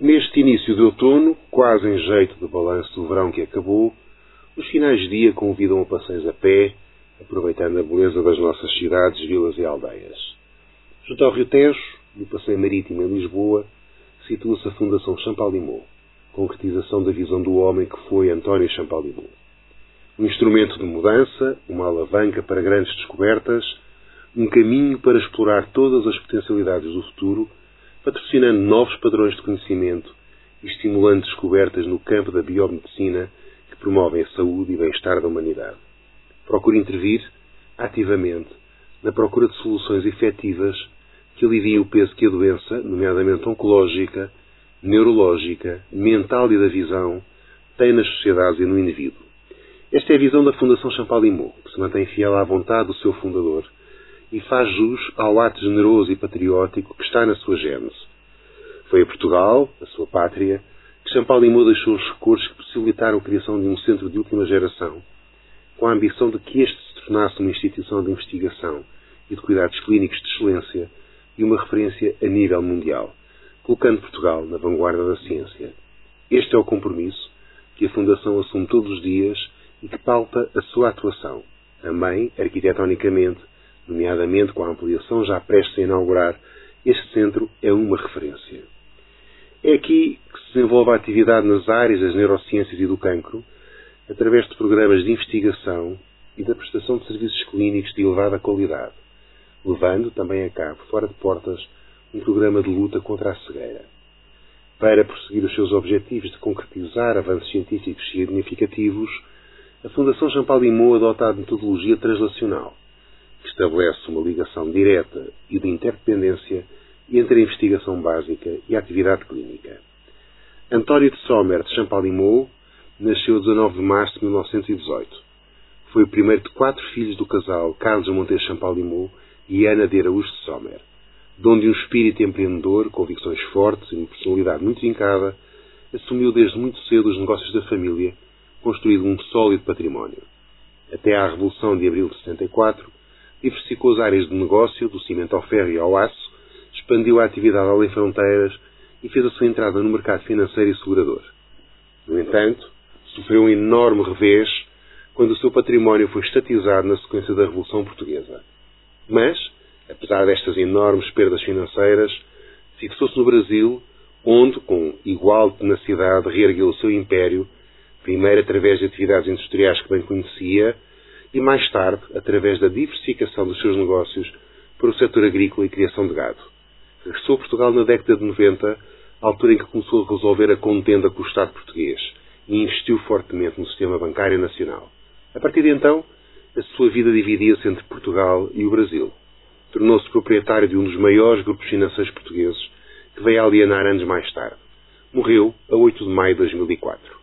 Neste início de outono, quase em jeito de balanço do verão que acabou, os finais de dia convidam a passeios a pé, aproveitando a beleza das nossas cidades, vilas e aldeias. Junto ao Rio Tejo, no passeio marítimo em Lisboa, situa-se a Fundação Champalimau, concretização da visão do homem que foi António Champalimau. Um instrumento de mudança, uma alavanca para grandes descobertas, um caminho para explorar todas as potencialidades do futuro, patrocinando novos padrões de conhecimento e estimulando descobertas no campo da biomedicina que promovem a saúde e bem-estar da humanidade. Procura intervir, ativamente, na procura de soluções efetivas que aliviem o peso que a doença, nomeadamente oncológica, neurológica, mental e da visão, tem nas sociedades e no indivíduo. Esta é a visão da Fundação Champalimau, que se mantém fiel à vontade do seu fundador e faz jus ao ato generoso e patriótico que está na sua gênese. Foi a Portugal, a sua pátria, que Champalimau deixou os recursos que possibilitaram a criação de um centro de última geração, com a ambição de que este se tornasse uma instituição de investigação e de cuidados clínicos de excelência e uma referência a nível mundial, colocando Portugal na vanguarda da ciência. Este é o compromisso que a Fundação assume todos os dias e que pauta a sua atuação, também arquitetonicamente, nomeadamente com a ampliação já prestes a inaugurar, este centro é uma referência. É aqui que se desenvolve a atividade nas áreas das neurociências e do cancro, através de programas de investigação e da prestação de serviços clínicos de elevada qualidade, levando também a cabo, fora de portas, um programa de luta contra a cegueira. Para prosseguir os seus objetivos de concretizar avanços científicos significativos, a Fundação Champalimau adota a metodologia translacional, que estabelece uma ligação direta e de interdependência entre a investigação básica e a atividade clínica. António de Sommer de Champalimau nasceu a 19 de março de 1918. Foi o primeiro de quatro filhos do casal Carlos Monteiro Champalimau e Ana de Araújo de Sommer, donde um espírito empreendedor, convicções fortes e uma personalidade muito vincada, assumiu desde muito cedo os negócios da família construído um sólido património. Até à Revolução de Abril de 64, diversificou as áreas de negócio, do cimento ao ferro e ao aço, expandiu a atividade além fronteiras e fez a sua entrada no mercado financeiro e segurador. No entanto, sofreu um enorme revés quando o seu património foi estatizado na sequência da Revolução Portuguesa. Mas, apesar destas enormes perdas financeiras, fixou-se no Brasil, onde, com igual tenacidade, reergueu o seu império primeiro através de atividades industriais que bem conhecia e mais tarde através da diversificação dos seus negócios para o setor agrícola e criação de gado. Regressou a Portugal na década de 90, altura em que começou a resolver a contenda com o Estado português e investiu fortemente no sistema bancário nacional. A partir de então, a sua vida dividia-se entre Portugal e o Brasil. Tornou-se proprietário de um dos maiores grupos financeiros portugueses, que veio alienar anos mais tarde. Morreu a 8 de maio de 2004.